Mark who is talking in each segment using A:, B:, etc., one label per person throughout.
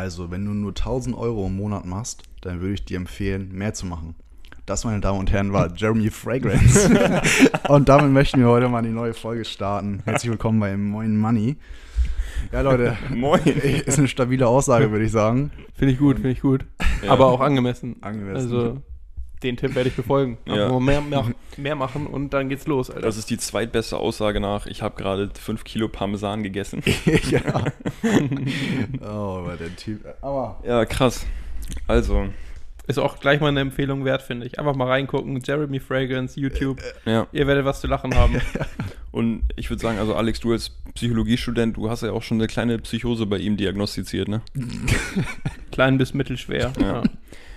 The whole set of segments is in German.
A: Also, wenn du nur 1000 Euro im Monat machst, dann würde ich dir empfehlen, mehr zu machen. Das, meine Damen und Herren, war Jeremy Fragrance. und damit möchten wir heute mal die neue Folge starten. Herzlich willkommen bei Moin Money. Ja, Leute,
B: Moin.
A: ist eine stabile Aussage, würde ich sagen.
C: Finde ich gut, finde ich gut.
B: Ja.
C: Aber auch angemessen.
A: Angemessen.
C: Also, den Tipp werde ich befolgen.
B: Ja.
C: Mehr, mehr, mehr machen und dann geht's los, Alter.
B: Das ist die zweitbeste Aussage nach, ich habe gerade 5 Kilo Parmesan gegessen.
A: ja. oh, aber der Typ. Aber
B: Ja, krass. Also,
C: Ist auch gleich mal eine Empfehlung wert, finde ich. Einfach mal reingucken. Jeremy Fragrance, YouTube.
B: ja.
C: Ihr werdet was zu lachen haben.
B: Und ich würde sagen, also Alex, du als Psychologiestudent, du hast ja auch schon eine kleine Psychose bei ihm diagnostiziert, ne?
C: Klein bis mittelschwer.
B: Ja.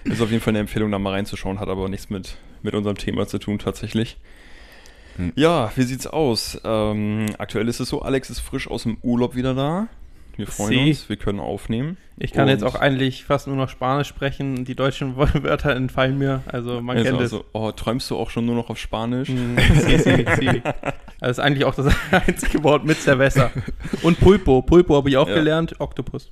B: Ist auf jeden Fall eine Empfehlung, da mal reinzuschauen, hat aber nichts mit, mit unserem Thema zu tun, tatsächlich.
A: Hm.
B: Ja, wie sieht's aus? Ähm, aktuell ist es so, Alex ist frisch aus dem Urlaub wieder da. Wir freuen
C: Sie.
B: uns, wir können aufnehmen.
C: Ich kann
B: Und-
C: jetzt auch eigentlich fast nur noch Spanisch sprechen. Die deutschen Wörter entfallen mir. Also man
B: also,
C: kennt es.
B: also, oh, träumst du auch schon nur noch auf Spanisch?
C: Mm, si, si, si. Also das ist eigentlich auch das einzige Wort mit Cerveza. Und Pulpo. Pulpo habe ich auch
B: Ja.
C: gelernt. Oktopus.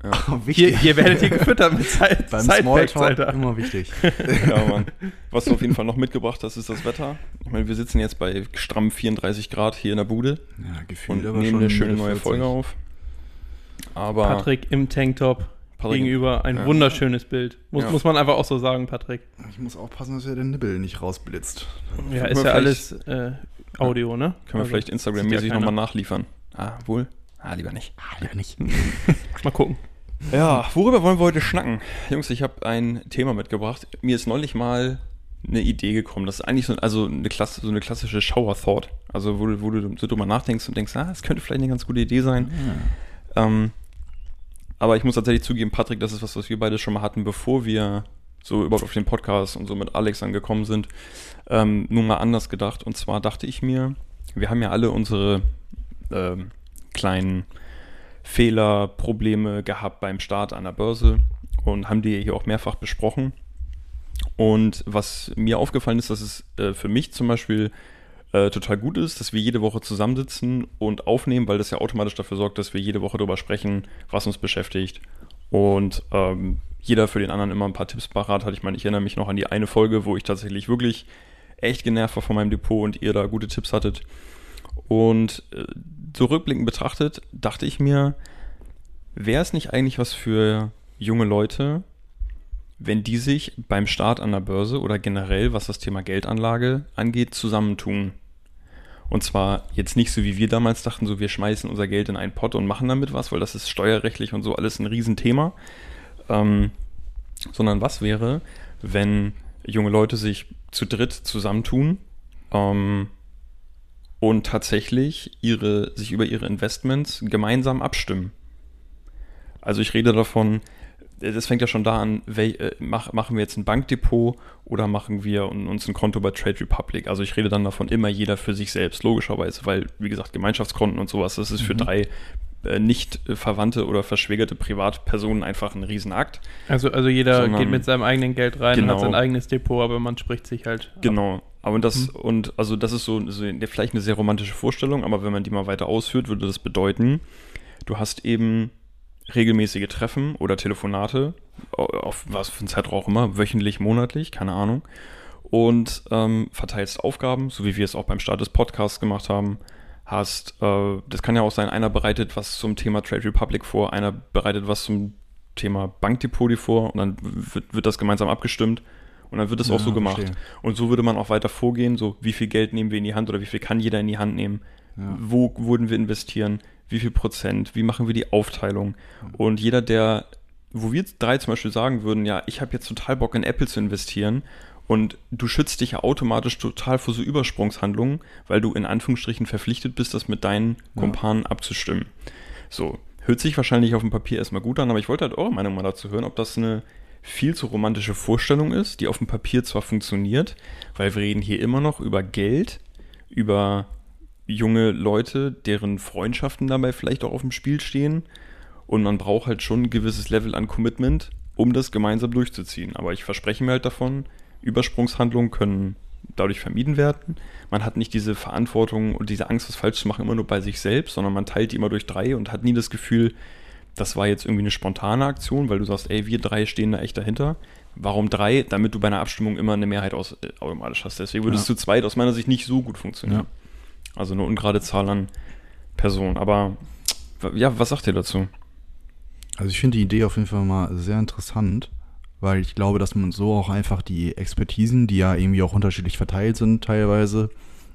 A: oh,
C: Hier,
A: wichtig.
C: hier werdet ihr gefüttert mit Side
A: Beim Smalltalk
C: Alter.
A: immer wichtig.
B: Ja, Mann. Was du auf jeden Fall noch mitgebracht hast, ist das Wetter. Ich meine, wir sitzen jetzt bei stramm 34 Grad hier in der Bude
A: Ja,
B: und
A: gefühlt
B: nehmen eine schöne neue
A: 40.
B: Folge auf. Aber
C: Patrick im Tanktop
B: Patrick-
C: gegenüber. Ein
B: ja.
C: wunderschönes Bild. Muss,
B: Ja.
C: muss man einfach auch so sagen, Patrick.
A: Ich muss aufpassen, dass er den Nibbel nicht rausblitzt.
C: Ja, ist ja alles äh, Audio, ne?
B: können wir
C: Also,
B: vielleicht Instagram-mäßig
C: ja
B: nochmal nachliefern. Ah, wohl? Ah, lieber nicht.
A: Ah, ja nicht.
C: Mal gucken.
B: Ja, worüber wollen wir heute schnacken? Jungs, ich habe ein Thema mitgebracht. Mir ist neulich mal eine Idee gekommen. Das ist eigentlich so, also eine, Klasse, so eine klassische Shower-Thought. Also wo, du- wo du so drüber nachdenkst und denkst, ah, das könnte vielleicht eine ganz gute Idee sein. Ähm, aber ich muss tatsächlich zugeben, Patrick, das ist was, was wir beide schon mal hatten, bevor wir so überhaupt auf den Podcast und so mit Alex angekommen sind. Ähm, nur mal anders gedacht. Und zwar dachte ich mir, wir haben ja alle unsere ähm, kleinen Fehler, Probleme gehabt beim Start an der Börse und haben die hier auch mehrfach besprochen. Und was mir aufgefallen ist, dass es äh, für mich zum Beispiel äh, total gut ist, dass wir jede Woche zusammensitzen und aufnehmen, weil das ja automatisch dafür sorgt, dass wir jede Woche darüber sprechen, was uns beschäftigt. Und ähm, jeder für den anderen immer ein paar Tipps parat hat. Ich meine, ich erinnere mich noch an die eine Folge, wo ich tatsächlich wirklich echt genervt war von meinem Depot und ihr da gute Tipps hattet. Und äh, so rückblickend betrachtet, dachte ich mir, wäre es nicht eigentlich was für junge Leute, wenn die sich beim Start an der Börse oder generell, was das Thema Geldanlage angeht, zusammentun? Und zwar jetzt nicht so, wie wir damals dachten, so wir schmeißen unser Geld in einen Pott und machen damit was, weil das ist steuerrechtlich und so alles ein Riesenthema. Ähm, sondern was wäre, wenn junge Leute sich zu dritt zusammentun ähm, und tatsächlich ihre, sich über ihre Investments gemeinsam abstimmen. Also ich rede davon, äh, das fängt ja schon da an, wel, äh, mach, machen wir jetzt ein Bankdepot oder machen wir un- uns ein Konto bei Trade Republic. Also ich rede dann davon immer jeder für sich selbst, logischerweise, weil, wie gesagt, Gemeinschaftskonten und sowas, das ist für
A: Mhm.
B: drei äh, nicht verwandte oder verschwägerte Privatpersonen einfach ein Riesenakt.
C: Also, also jeder
B: Sondern-
C: geht mit seinem eigenen Geld rein und
B: Genau.
C: hat sein eigenes Depot, aber man spricht sich halt. ab.
B: Aber das,
C: Mhm.
B: und also das ist so, so vielleicht eine sehr romantische Vorstellung, aber wenn man die mal weiter ausführt, würde das bedeuten, du hast eben regelmäßige Treffen oder Telefonate, au- auf was für einen Zeitraum auch immer, wöchentlich, monatlich, keine Ahnung, und ähm, verteilst Aufgaben, so wie wir es auch beim Start des Podcasts gemacht haben. Hast, äh, das kann ja auch sein, einer bereitet was zum Thema Trade Republic vor, einer bereitet was zum Thema Bankdepot vor und dann wird, wird das gemeinsam abgestimmt und dann wird es auch
A: Ja,
B: so gemacht.
A: verstehe.
B: Und so würde man auch weiter vorgehen, so wie viel Geld nehmen wir in die Hand oder wie viel kann jeder in die Hand nehmen,
A: Ja.
B: wo würden wir investieren, wie viel Prozent, wie machen wir die Aufteilung. Und jeder, der, wo wir drei zum Beispiel sagen würden, ja, ich habe jetzt total Bock in Apple zu investieren und du schützt dich ja automatisch total vor so Übersprungshandlungen, weil du in Anführungsstrichen verpflichtet bist, das mit deinen
A: Ja.
B: Kumpanen abzustimmen. So, hört sich wahrscheinlich auf dem Papier erstmal gut an, aber ich wollte halt eure Meinung mal dazu hören, ob das eine viel zu romantische Vorstellung ist, die auf dem Papier zwar funktioniert, weil wir reden hier immer noch über Geld, über junge Leute, deren Freundschaften dabei vielleicht auch auf dem Spiel stehen und man braucht halt schon ein gewisses Level an Commitment, um das gemeinsam durchzuziehen. Aber ich verspreche mir halt davon, Übersprungshandlungen können dadurch vermieden werden. Man hat nicht diese Verantwortung und diese Angst, was falsch zu machen, immer nur bei sich selbst, sondern man teilt die immer durch drei und hat nie das Gefühl, das war jetzt irgendwie eine spontane Aktion, weil du sagst, ey, wir drei stehen da echt dahinter. Warum drei? Damit du bei einer Abstimmung immer eine Mehrheit aus, äh, automatisch hast. Deswegen würde es zu zweit aus meiner Sicht nicht so gut funktionieren. Ja. Also eine ungerade Zahl an Personen. Aber ja, was sagt ihr dazu?
A: Also ich finde die Idee auf jeden Fall mal sehr interessant weil ich glaube, dass man so auch einfach die Expertisen, die ja irgendwie auch unterschiedlich verteilt sind teilweise,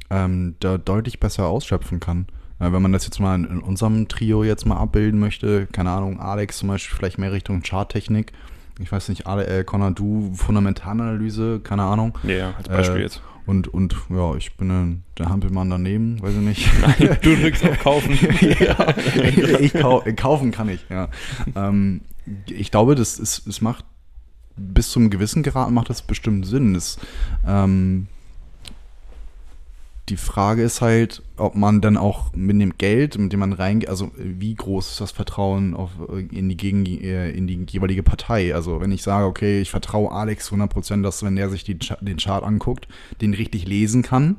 A: ähm, da deutlich besser ausschöpfen kann. Äh, wenn man das jetzt mal in, unserem Trio jetzt mal abbilden möchte, keine Ahnung, Alex zum Beispiel vielleicht mehr Richtung Charttechnik. Ich weiß nicht, Ale, äh, Connor, du Fundamentalanalyse, keine Ahnung.
B: Ja, als Beispiel äh, jetzt.
A: Und, und ja, ich bin ein, der Hampelmann daneben, weiß ich nicht.
B: Nein, du drückst auf Kaufen.
A: ja, ich, kau kaufen kann ich, ja. Ähm, ich glaube, das ist, es macht bis zum gewissen Grad macht das bestimmt Sinn. Das, ähm, die Frage ist halt, ob man dann auch mit dem Geld, mit dem man reingeht, also wie groß ist das Vertrauen auf, in, die gegen, äh, in die jeweilige Partei? Also wenn ich sage, okay, ich vertraue Alex 100%, dass wenn er sich die, den Chart anguckt, den richtig lesen kann.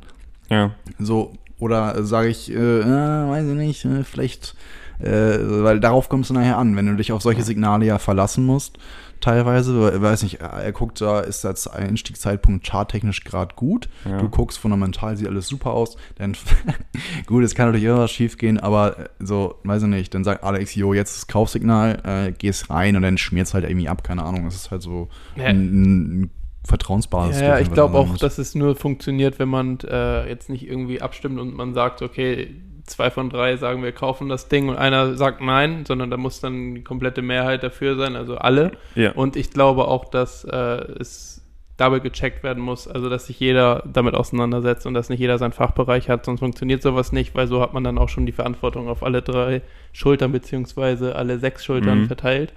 B: Ja.
A: So, oder sage ich, äh, äh, weiß ich nicht, äh, vielleicht, äh, weil darauf kommst du nachher an, wenn du dich auf solche Signale ja verlassen musst teilweise. Ich weiß nicht, er guckt da, ist als Einstiegszeitpunkt charttechnisch gerade gut. Ja. Du guckst fundamental, sieht alles super aus. Dann, gut, es kann natürlich irgendwas schief gehen, aber äh, so, weiß ich nicht, dann sagt Alex, jo, jetzt ist Kaufsignal, äh, gehst rein und dann schmiert es halt irgendwie ab, keine Ahnung. Das ist halt so ja. ein, ein Vertrauensbasis.
C: Ja, ich glaube auch, dass es nur funktioniert, wenn man äh, jetzt nicht irgendwie abstimmt und man sagt, okay, zwei von drei sagen, wir kaufen das Ding und einer sagt nein, sondern da muss dann die komplette Mehrheit dafür sein, also alle.
B: Ja.
C: Und ich glaube auch, dass äh, es dabei gecheckt werden muss, also dass sich jeder damit auseinandersetzt und dass nicht jeder seinen Fachbereich hat, sonst funktioniert sowas nicht, weil so hat man dann auch schon die Verantwortung auf alle drei Schultern beziehungsweise alle sechs Schultern mhm. verteilt.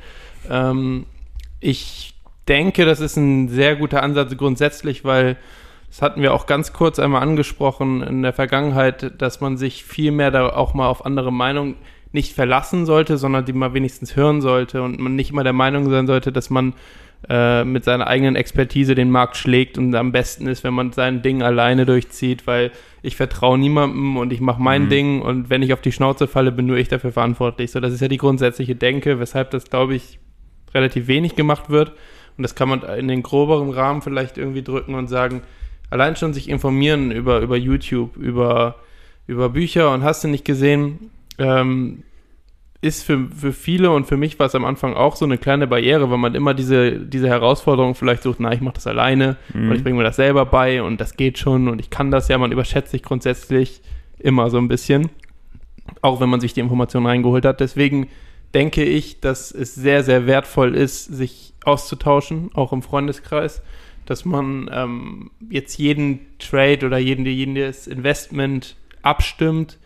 C: Ähm, ich denke, das ist ein sehr guter Ansatz grundsätzlich, weil das hatten wir auch ganz kurz einmal angesprochen in der Vergangenheit, dass man sich viel mehr da auch mal auf andere Meinungen nicht verlassen sollte, sondern die mal wenigstens hören sollte und man nicht immer der Meinung sein sollte, dass man äh, mit seiner eigenen Expertise den Markt schlägt und am besten ist, wenn man sein Ding alleine durchzieht, weil ich vertraue niemandem und ich mache mein mhm. Ding und wenn ich auf die Schnauze falle, bin nur ich dafür verantwortlich. So, das ist ja die grundsätzliche Denke, weshalb das, glaube ich, relativ wenig gemacht wird. Und das kann man in den groberen Rahmen vielleicht irgendwie drücken und sagen, allein schon sich informieren über, über YouTube, über, über Bücher und hast du nicht gesehen, ähm, ist für, für viele und für mich war es am Anfang auch so eine kleine Barriere, weil man immer diese, diese Herausforderung vielleicht sucht, na, ich mache das alleine mhm. und ich bringe mir das selber bei und das geht schon und ich kann das ja, man überschätzt sich grundsätzlich immer so ein bisschen, auch wenn man sich die Informationen reingeholt hat. Deswegen denke ich, dass es sehr, sehr wertvoll ist, sich auszutauschen, auch im Freundeskreis dass man ähm, jetzt jeden Trade oder jeden, jedes Investment abstimmt.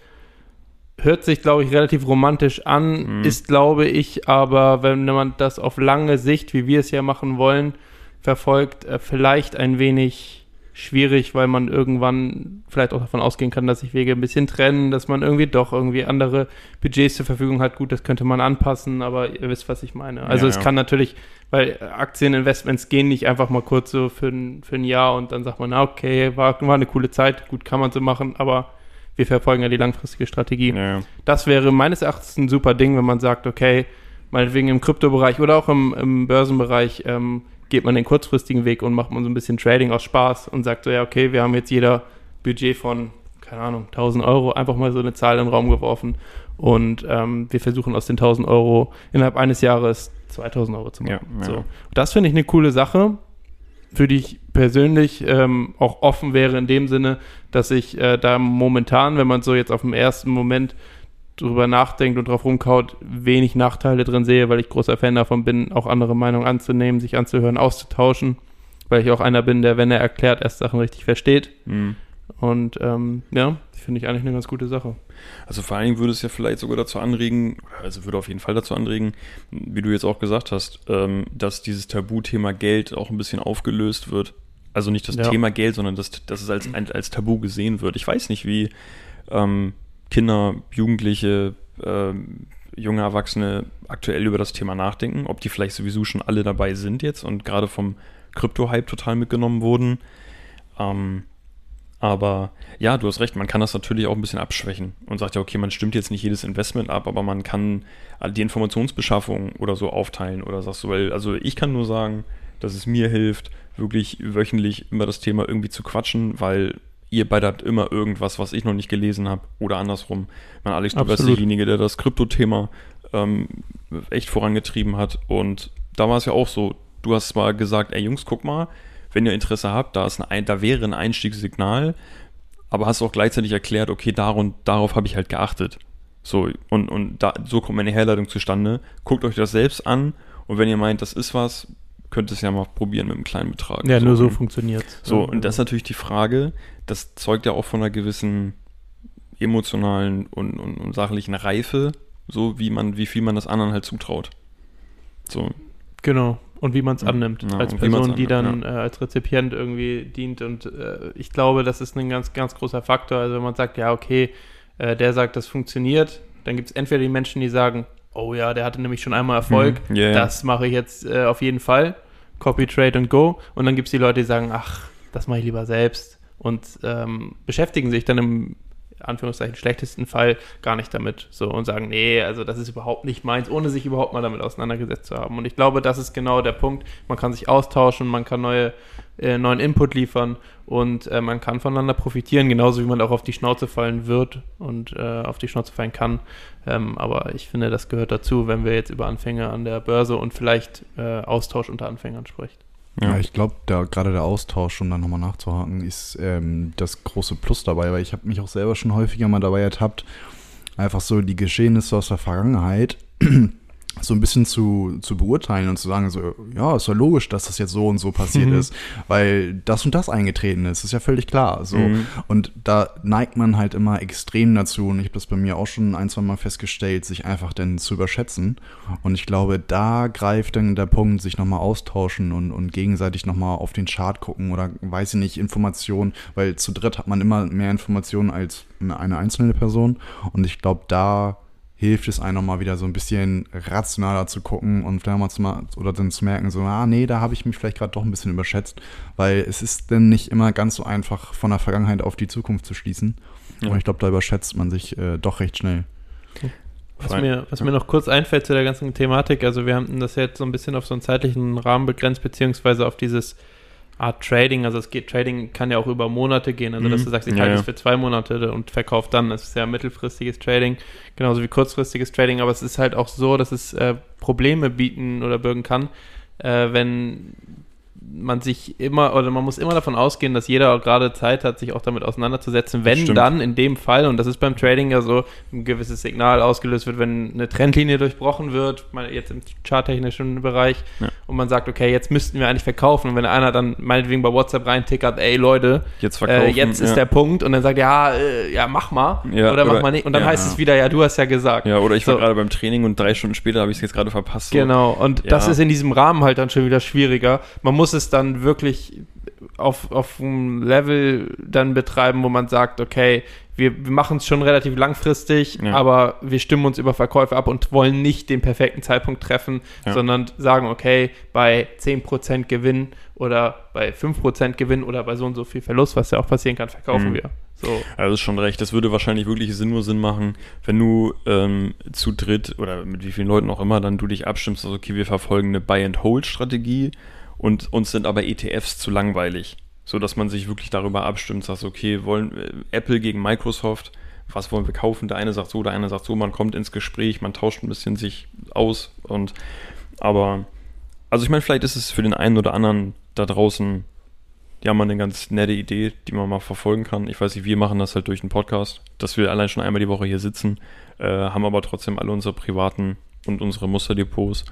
C: Hört sich, glaube ich, relativ romantisch an, mhm. ist, glaube ich, aber wenn man das auf lange Sicht, wie wir es ja machen wollen, verfolgt, äh, vielleicht ein wenig schwierig, weil man irgendwann vielleicht auch davon ausgehen kann, dass sich Wege ein bisschen trennen, dass man irgendwie doch irgendwie andere Budgets zur Verfügung hat. Gut, das könnte man anpassen, aber ihr wisst, was ich meine. Also ja, es ja. kann natürlich, weil Aktieninvestments gehen nicht einfach mal kurz so für ein, für ein Jahr und dann sagt man, na okay, war, war eine coole Zeit, gut, kann man so machen, aber wir verfolgen ja die langfristige Strategie.
B: Ja,
C: das wäre meines Erachtens ein super Ding, wenn man sagt, okay, meinetwegen im Kryptobereich oder auch im, im Börsenbereich ähm, geht man den kurzfristigen Weg und macht man so ein bisschen Trading aus Spaß und sagt so, ja, okay, wir haben jetzt jeder Budget von, keine Ahnung, 1000 Euro, einfach mal so eine Zahl in den Raum geworfen und ähm, wir versuchen aus den 1000 Euro innerhalb eines Jahres 2000 Euro zu machen. Ja, ja. So. Das finde ich eine coole Sache, für die ich persönlich ähm, auch offen wäre in dem Sinne, dass ich äh, da momentan, wenn man so jetzt auf dem ersten Moment drüber nachdenkt und drauf rumkaut, wenig Nachteile drin sehe, weil ich großer Fan davon bin, auch andere Meinungen anzunehmen, sich anzuhören, auszutauschen, weil ich auch einer bin, der, wenn er erklärt, erst Sachen richtig versteht. Mhm. Und ähm, ja, finde ich eigentlich eine ganz gute Sache.
B: Also vor allen Dingen würde es ja vielleicht sogar dazu anregen, also würde auf jeden Fall dazu anregen, wie du jetzt auch gesagt hast, ähm, dass dieses Tabuthema Geld auch ein bisschen aufgelöst wird. Also nicht das
C: Ja.
B: Thema Geld, sondern dass, dass es als, als Tabu gesehen wird. Ich weiß nicht, wie ähm, Kinder, Jugendliche, ähm, junge Erwachsene aktuell über das Thema nachdenken, ob die vielleicht sowieso schon alle dabei sind jetzt und gerade vom Krypto-Hype total mitgenommen wurden. Ähm, aber ja, du hast recht, man kann das natürlich auch ein bisschen abschwächen und sagt ja, okay, man stimmt jetzt nicht jedes Investment ab, aber man kann die Informationsbeschaffung oder so aufteilen oder sagst du, weil, also ich kann nur sagen, dass es mir hilft, wirklich wöchentlich immer das Thema irgendwie zu quatschen, weil ihr beide habt immer irgendwas, was ich noch nicht gelesen habe oder andersrum. Man, Alex, du warst derjenige, der das Krypto-Thema ähm, echt vorangetrieben hat und da war es ja auch so, du hast zwar gesagt, ey Jungs, guck mal, wenn ihr Interesse habt, da, ist ein, da wäre ein Einstiegssignal, aber hast auch gleichzeitig erklärt, okay, dar und, darauf habe ich halt geachtet. So, und, und da, so kommt meine Herleitung zustande. Guckt euch das selbst an und wenn ihr meint, das ist was, könnt ihr es ja mal probieren mit einem kleinen Betrag.
C: Ja, nur so funktioniert
B: so, und das ist natürlich die Frage, das zeugt ja auch von einer gewissen emotionalen und, und, und sachlichen Reife, so wie man, wie viel man das anderen halt zutraut. So,
C: Genau. Und wie man es
B: Ja.
C: annimmt.
B: Ja,
C: als Person, die dann
B: annimmt,
C: äh, als Rezipient irgendwie dient. Und äh, ich glaube, das ist ein ganz, ganz großer Faktor. Also wenn man sagt, ja, okay, äh, der sagt, das funktioniert, dann gibt es entweder die Menschen, die sagen, oh ja, der hatte nämlich schon einmal Erfolg,
B: Mhm. Ja, ja.
C: das mache ich jetzt äh, auf jeden Fall. Copy, Trade und Go. Und dann gibt es die Leute, die sagen, ach, das mache ich lieber selbst. Und ähm, beschäftigen sich dann im Anführungszeichen schlechtesten Fall gar nicht damit so und sagen, nee, also das ist überhaupt nicht meins, ohne sich überhaupt mal damit auseinandergesetzt zu haben. Und ich glaube, das ist genau der Punkt. Man kann sich austauschen, man kann neue, äh, neuen Input liefern und äh, man kann voneinander profitieren, genauso wie man auch auf die Schnauze fallen wird und äh, auf die Schnauze fallen kann. Ähm, aber ich finde, das gehört dazu, wenn wir jetzt über Anfänger an der Börse und vielleicht äh, Austausch unter Anfängern sprechen.
A: Ja, ich glaube, da gerade der Austausch, um dann nochmal nachzuhaken, ist ähm, das große Plus dabei, weil ich habe mich auch selber schon häufiger mal dabei ertappt, einfach so die Geschehnisse aus der Vergangenheit so ein bisschen zu, zu beurteilen und zu sagen, so, ja, ist ja logisch, dass das jetzt so und so passiert
C: Mhm.
A: ist, weil das und das eingetreten ist, ist ja völlig klar. So.
B: Mhm.
A: Und da neigt man halt immer extrem dazu, und ich habe das bei mir auch schon ein, zwei Mal festgestellt, sich einfach dann zu überschätzen. Und ich glaube, da greift dann der Punkt, sich nochmal austauschen und, und gegenseitig nochmal auf den Chart gucken oder weiß ich nicht, Informationen, weil zu dritt hat man immer mehr Informationen als eine einzelne Person. Und ich glaube, da hilft es einem nochmal wieder so ein bisschen rationaler zu gucken und vielleicht mal zu mal oder dann zu merken, so, ah nee, da habe ich mich vielleicht gerade doch ein bisschen überschätzt, weil es ist dann nicht immer ganz so einfach von der Vergangenheit auf die Zukunft zu schließen.
B: Ja.
A: Und ich glaube, da überschätzt man sich äh, doch recht schnell.
C: Was, mir, was
B: Ja.
C: mir noch kurz einfällt zu der ganzen Thematik, also wir haben das jetzt so ein bisschen auf so einen zeitlichen Rahmen begrenzt, beziehungsweise auf dieses Art Trading, also es geht, Trading kann ja auch über Monate gehen, also dass
B: Mhm.
C: du sagst, ich halte
B: ja.
C: es für zwei Monate und verkaufe dann, das ist ja mittelfristiges Trading, genauso wie kurzfristiges Trading, aber es ist halt auch so, dass es äh, Probleme bieten oder bürgen kann, äh, wenn man sich immer oder man muss immer davon ausgehen, dass jeder auch gerade Zeit hat, sich auch damit auseinanderzusetzen, wenn
B: Stimmt.
C: dann in dem Fall, und das ist beim Trading ja so, ein gewisses Signal ausgelöst wird, wenn eine Trendlinie durchbrochen wird, jetzt im charttechnischen Bereich,
B: Ja.
C: und man sagt, okay, jetzt müssten wir eigentlich verkaufen. Und wenn einer dann meinetwegen bei WhatsApp reintickert, ey Leute,
B: Jetzt
C: äh,
B: verkaufen.
C: jetzt ist
B: ja.
C: der Punkt, und dann sagt, ja, äh, ja, mach mal.
B: Ja,
C: oder, mach
B: oder-
C: mal nicht. Und dann heißt es wieder, ja, du hast ja gesagt.
B: Ja, oder ich war
C: So.
B: gerade beim Training und drei Stunden später habe ich es jetzt gerade verpasst. So.
C: Genau, und das ist in diesem Rahmen halt dann schon wieder schwieriger. Man muss es dann wirklich auf, auf einem Level dann betreiben, wo man sagt, okay, wir, wir machen es schon relativ langfristig,
B: Ja.
C: aber wir stimmen uns über Verkäufe ab und wollen nicht den perfekten Zeitpunkt treffen,
B: Ja.
C: sondern sagen, okay, bei 10% Gewinn oder bei 5% Gewinn oder bei so und so viel Verlust, was ja auch passieren kann, verkaufen
B: Mhm.
C: wir. So.
B: Also ist schon recht. Das würde wahrscheinlich wirklich Sinn, nur Sinn machen, wenn du ähm, zu dritt oder mit wie vielen Leuten auch immer dann du dich abstimmst, also okay, wir verfolgen eine Buy-and-Hold-Strategie und uns sind aber ETFs zu langweilig. So dass man sich wirklich darüber abstimmt, sagst, okay, wollen äh, Apple gegen Microsoft, was wollen wir kaufen? Der eine sagt so, der eine sagt so, man kommt ins Gespräch, man tauscht ein bisschen sich aus und aber also ich meine, vielleicht ist es für den einen oder anderen da draußen ja mal eine ganz nette Idee, die man mal verfolgen kann. Ich weiß nicht, wir machen das halt durch einen Podcast, dass wir allein schon einmal die Woche hier sitzen, äh, haben aber trotzdem alle unsere privaten und unsere Musterdepots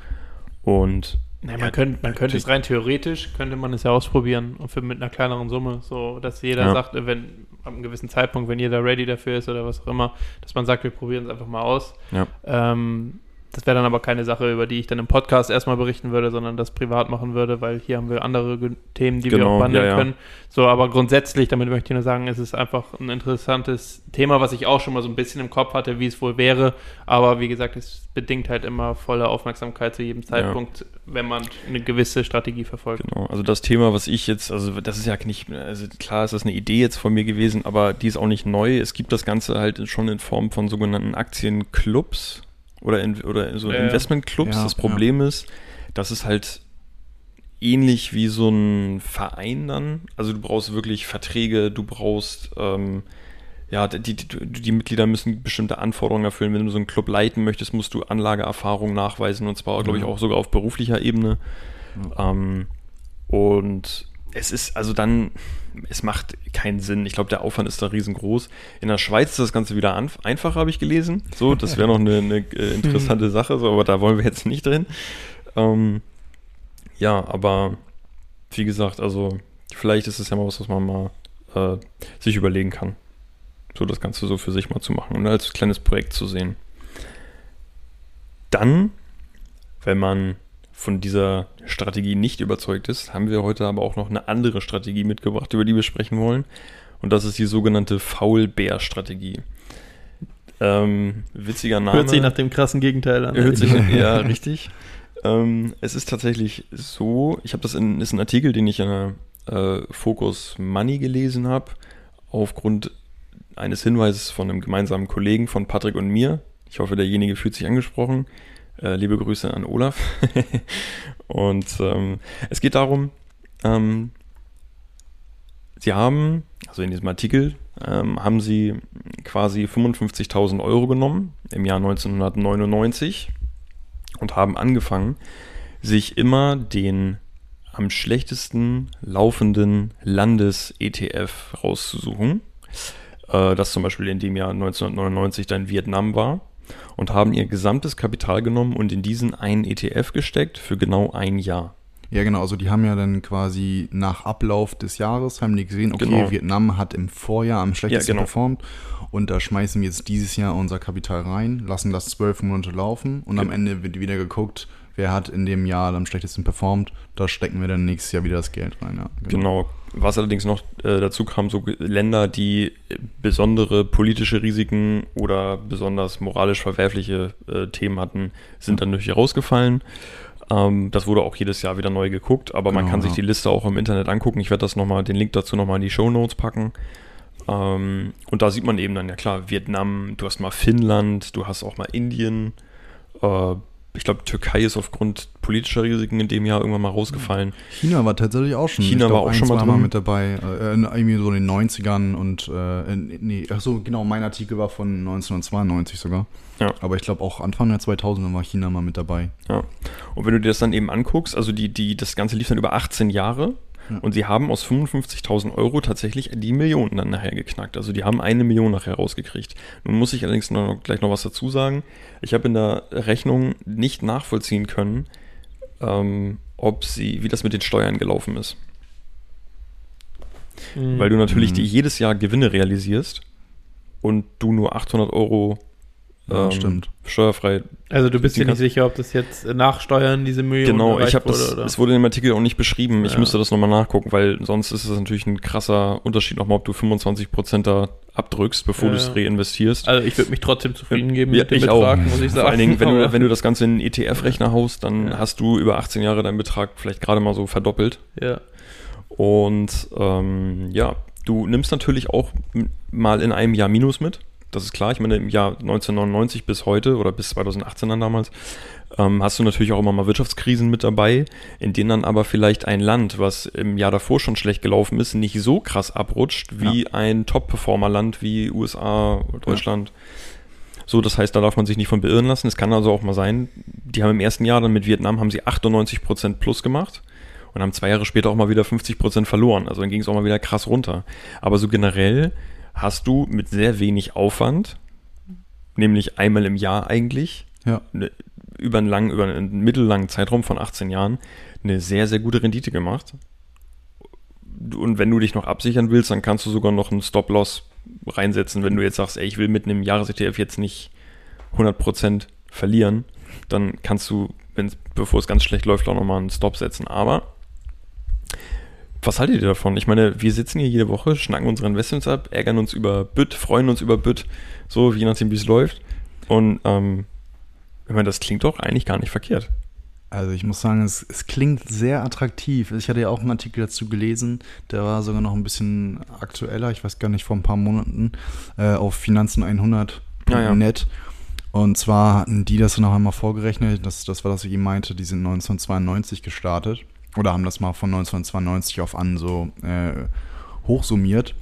B: und
C: Nein, man, ja, könnte, man könnte es rein theoretisch, könnte man es ja ausprobieren und für, mit einer kleineren Summe, so dass jeder ja. sagt, wenn ab einem gewissen Zeitpunkt, wenn jeder ready dafür ist oder was auch immer, dass man sagt, wir probieren es einfach mal aus. Ja. Ähm, das wäre dann aber keine Sache, über die ich dann im Podcast erstmal berichten würde, sondern das privat machen würde, weil hier haben wir andere Themen, die genau, wir auch behandeln ja, ja. können. So, aber grundsätzlich, damit möchte ich nur sagen, es ist einfach ein interessantes Thema, was ich auch schon mal so ein bisschen im Kopf hatte, wie es wohl wäre. Aber wie gesagt, es bedingt halt immer volle Aufmerksamkeit zu jedem Zeitpunkt, ja. wenn man eine gewisse Strategie verfolgt.
B: Genau, also das Thema, was ich jetzt, also das ist ja nicht, also klar ist das eine Idee jetzt von mir gewesen, aber die ist auch nicht neu. Es gibt das Ganze halt schon in Form von sogenannten Aktienclubs oder in, oder in so ja, Investmentclubs. Ja, das Problem ja. ist, dass es halt ähnlich wie so ein Verein dann. Also du brauchst wirklich Verträge, du brauchst ähm, ja, die, die, die, Mitglieder müssen bestimmte Anforderungen erfüllen. Wenn du so einen Club leiten möchtest, musst du Anlageerfahrung nachweisen und zwar, glaube ich, auch sogar auf beruflicher Ebene. Ähm, und es ist also dann, es macht keinen Sinn. Ich glaube, der Aufwand ist da riesengroß. In der Schweiz ist das Ganze wieder einfacher, habe ich gelesen. So, das wäre noch eine, eine äh, interessante Sache, so, aber da wollen wir jetzt nicht drin. Ähm, ja, aber wie gesagt, also vielleicht ist es ja mal was, was man mal äh, sich überlegen kann. So das Ganze so für sich mal zu machen und als kleines Projekt zu sehen. Dann, wenn man von dieser Strategie nicht überzeugt ist, haben wir heute aber auch noch eine andere Strategie mitgebracht, über die wir sprechen wollen. Und das ist die sogenannte Faulbär-Strategie. Ähm, witziger Name.
C: Hört sich nach dem krassen Gegenteil an.
B: Hört sich, ja, richtig. Ähm, es ist tatsächlich so, ich habe das in, ist ein Artikel, den ich in der äh, Focus Money gelesen habe, aufgrund eines Hinweises von einem gemeinsamen Kollegen von Patrick und mir. Ich hoffe, derjenige fühlt sich angesprochen. Äh, liebe Grüße an Olaf. und ähm, es geht darum, ähm, sie haben, also in diesem Artikel, ähm, haben sie quasi 55.000 Euro genommen im Jahr 1999 und haben angefangen, sich immer den am schlechtesten laufenden Landes-ETF rauszusuchen. Äh, das zum Beispiel in dem Jahr 1999 dann Vietnam war und haben ihr gesamtes Kapital genommen und in diesen einen ETF gesteckt für genau ein Jahr.
A: Ja, genau. Also die haben ja dann quasi nach Ablauf des Jahres haben die gesehen, okay, genau. Vietnam hat im Vorjahr am schlechtesten ja, genau. performt und da schmeißen wir jetzt dieses Jahr unser Kapital rein, lassen das zwölf Monate laufen und okay. am Ende wird wieder geguckt, wer hat in dem Jahr am schlechtesten performt, da stecken wir dann nächstes Jahr wieder das Geld rein. Ja,
B: genau. genau. Was allerdings noch äh, dazu kam, so Länder, die besondere politische Risiken oder besonders moralisch verwerfliche äh, Themen hatten, sind dann natürlich rausgefallen. Ähm, das wurde auch jedes Jahr wieder neu geguckt, aber genau, man kann sich die Liste auch im Internet angucken. Ich werde das nochmal, den Link dazu nochmal in die Show Notes packen. Ähm, und da sieht man eben dann, ja klar, Vietnam, du hast mal Finnland, du hast auch mal Indien, äh, ich glaube, Türkei ist aufgrund politischer Risiken in dem Jahr irgendwann mal rausgefallen.
A: China war tatsächlich auch schon.
B: China glaub, war auch schon mal,
A: drin. mit dabei, äh, irgendwie so in den 90ern und äh, nee, ach so, genau, mein Artikel war von 1992 sogar. Ja. Aber ich glaube auch Anfang der 2000er war China mal mit dabei.
B: Ja. Und wenn du dir das dann eben anguckst, also die, die, das Ganze lief dann über 18 Jahre und sie haben aus 55.000 Euro tatsächlich die Millionen dann nachher geknackt. Also die haben eine Million nachher rausgekriegt. Nun muss ich allerdings noch, gleich noch was dazu sagen. Ich habe in der Rechnung nicht nachvollziehen können, ähm, ob sie, wie das mit den Steuern gelaufen ist. Mhm. Weil du natürlich mhm. die jedes Jahr Gewinne realisierst und du nur 800 Euro
A: ja, ähm, stimmt.
B: Steuerfrei.
C: Also du bist dir nicht sicher, ob das jetzt nach Steuern diese Millionen
B: Genau, ich habe das, oder? es wurde in dem Artikel auch nicht beschrieben. Ich ja. müsste das nochmal nachgucken, weil sonst ist es natürlich ein krasser Unterschied nochmal, ob du 25% da abdrückst, bevor ja, du es reinvestierst.
C: Also ich würde mich trotzdem zufrieden geben
B: ja, mit dem ich Betrag, auch. muss ich sagen. Vor allen Dingen, wenn du, wenn du das Ganze in einen ETF-Rechner haust, dann hast du über 18 Jahre deinen Betrag vielleicht gerade mal so verdoppelt.
C: Ja.
B: Und ähm, ja, du nimmst natürlich auch mal in einem Jahr Minus mit das ist klar. Ich meine, im Jahr 1999 bis heute oder bis 2018 dann damals ähm, hast du natürlich auch immer mal Wirtschaftskrisen mit dabei, in denen dann aber vielleicht ein Land, was im Jahr davor schon schlecht gelaufen ist, nicht so krass abrutscht wie ja. ein Top-Performer-Land wie USA, Deutschland. Ja. So, das heißt, da darf man sich nicht von beirren lassen. Es kann also auch mal sein, die haben im ersten Jahr dann mit Vietnam haben sie 98% plus gemacht und haben zwei Jahre später auch mal wieder 50% verloren. Also dann ging es auch mal wieder krass runter. Aber so generell hast du mit sehr wenig Aufwand, nämlich einmal im Jahr eigentlich,
A: ja.
B: Ne, über einen langen, über einen mittellangen Zeitraum von 18 Jahren eine sehr, sehr gute Rendite gemacht. Und wenn du dich noch absichern willst, dann kannst du sogar noch einen Stop-Loss reinsetzen. Wenn du jetzt sagst, ey, ich will mit einem Jahres-ETF jetzt nicht 100% verlieren, dann kannst du, bevor es ganz schlecht läuft, auch nochmal einen Stop setzen. Aber was haltet ihr davon? Ich meine, wir sitzen hier jede Woche, schnacken unsere Investments ab, ärgern uns über Bütt, freuen uns über Bütt, so je nachdem, wie es läuft. Und ähm, ich meine, das klingt doch eigentlich gar nicht verkehrt.
A: Also ich muss sagen, es, es, klingt sehr attraktiv. Ich hatte ja auch einen Artikel dazu gelesen, der war sogar noch ein bisschen aktueller, ich weiß gar nicht, vor ein paar Monaten, äh, auf finanzen100.net. Ja, ja. Und zwar hatten die das noch einmal vorgerechnet, das, das war das, was ich meinte, die sind 1992 gestartet oder haben das mal von 1992 auf an so äh, hochsummiert.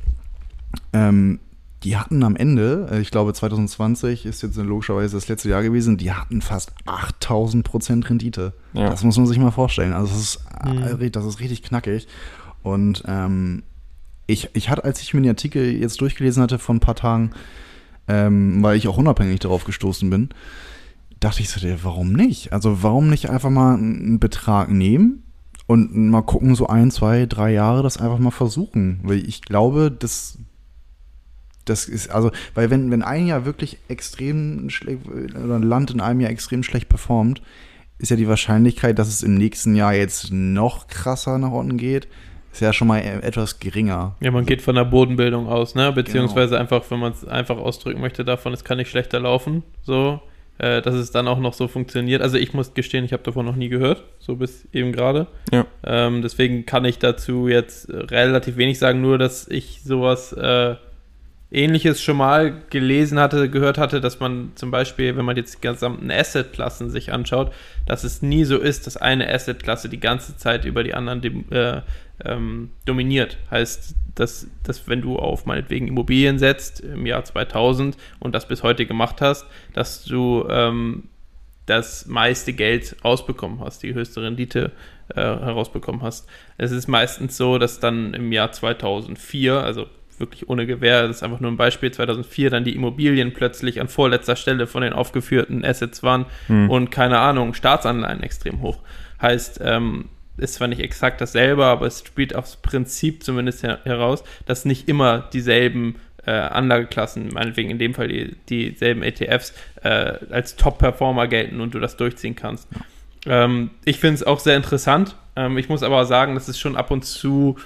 A: Ähm, die hatten am Ende, äh, ich glaube 2020 ist jetzt logischerweise das letzte Jahr gewesen, die hatten fast 8000 Prozent Rendite. Ja. Das muss man sich mal vorstellen. Also das ist, mhm. das ist richtig knackig. Und ähm, ich, ich hatte, als ich mir den Artikel jetzt durchgelesen hatte vor ein paar Tagen, ähm, weil ich auch unabhängig darauf gestoßen bin, dachte ich so, warum nicht? Also warum nicht einfach mal einen Betrag nehmen und mal gucken, so ein, zwei, drei Jahre das einfach mal versuchen. Weil ich glaube, das, das ist, also, weil wenn, wenn ein Jahr wirklich extrem schlecht, oder ein Land in einem Jahr extrem schlecht performt, ist ja die Wahrscheinlichkeit, dass es im nächsten Jahr jetzt noch krasser nach unten geht, ist ja schon mal e-, etwas geringer.
C: Ja, man geht von der Bodenbildung aus, ne? Beziehungsweise genau. einfach, wenn man es einfach ausdrücken möchte, davon, es kann nicht schlechter laufen, so, äh, dass es dann auch noch so funktioniert. Also ich muss gestehen, ich habe davon noch nie gehört, so bis eben gerade. Ja. Ähm, deswegen kann ich dazu jetzt relativ wenig sagen, nur dass ich sowas äh, Ähnliches schon mal gelesen hatte, gehört hatte, dass man zum Beispiel, wenn man jetzt die gesamten Asset-Klassen sich anschaut, dass es nie so ist, dass eine Asset-Klasse die ganze Zeit über die anderen äh, ähm, dominiert. Heißt, dass, dass wenn du auf meinetwegen Immobilien setzt im Jahr 2000 und das bis heute gemacht hast, dass du ähm, das meiste Geld rausbekommen hast, die höchste Rendite äh, herausbekommen hast. Es ist meistens so, dass dann im Jahr 2004, also wirklich ohne Gewähr, das ist einfach nur ein Beispiel, 2004 dann die Immobilien plötzlich an vorletzter Stelle von den aufgeführten Assets waren hm. und keine Ahnung, Staatsanleihen extrem hoch. Heißt, ähm, ist zwar nicht exakt dasselbe, aber es spielt aufs Prinzip zumindest her heraus, dass nicht immer dieselben äh, Anlageklassen, meinetwegen in dem Fall die, dieselben ETFs, äh, als Top-Performer gelten und du das durchziehen kannst. Ähm, ich finde es auch sehr interessant. Ähm, ich muss aber sagen, dass es schon ab und zu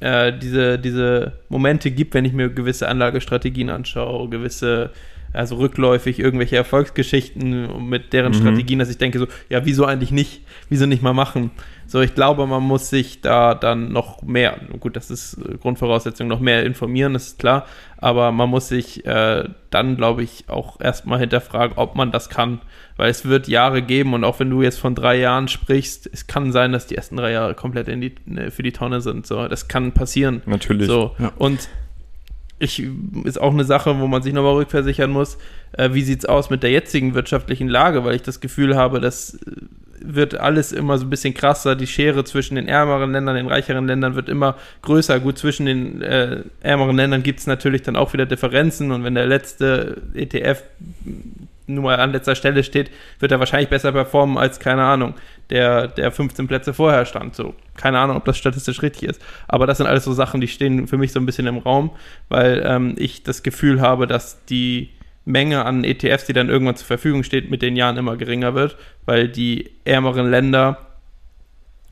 C: äh, diese, diese Momente gibt, wenn ich mir gewisse Anlagestrategien anschaue, gewisse, also rückläufig irgendwelche Erfolgsgeschichten mit deren mhm. Strategien, dass ich denke so, ja, wieso eigentlich nicht, wieso nicht mal machen? So, ich glaube, man muss sich da dann noch mehr, gut, das ist Grundvoraussetzung, noch mehr informieren, das ist klar, aber man muss sich äh, dann, glaube ich, auch erstmal hinterfragen, ob man das kann, weil es wird Jahre geben und auch wenn du jetzt von drei Jahren sprichst, es kann sein, dass die ersten drei Jahre komplett in die, ne, für die Tonne sind, so, das kann passieren.
B: Natürlich.
C: So, ja. und ich, ist auch eine Sache, wo man sich nochmal rückversichern muss, äh, wie sieht es aus mit der jetzigen wirtschaftlichen Lage, weil ich das Gefühl habe, dass wird alles immer so ein bisschen krasser. Die Schere zwischen den ärmeren Ländern, den reicheren Ländern wird immer größer. Gut, zwischen den äh, ärmeren Ländern gibt es natürlich dann auch wieder Differenzen. Und wenn der letzte ETF nur mal an letzter Stelle steht, wird er wahrscheinlich besser performen als, keine Ahnung, der, der 15 Plätze vorher stand. So, keine Ahnung, ob das statistisch richtig ist. Aber das sind alles so Sachen, die stehen für mich so ein bisschen im Raum, weil ähm, ich das Gefühl habe, dass die Menge an ETFs, die dann irgendwann zur Verfügung steht, mit den Jahren immer geringer wird, weil die ärmeren Länder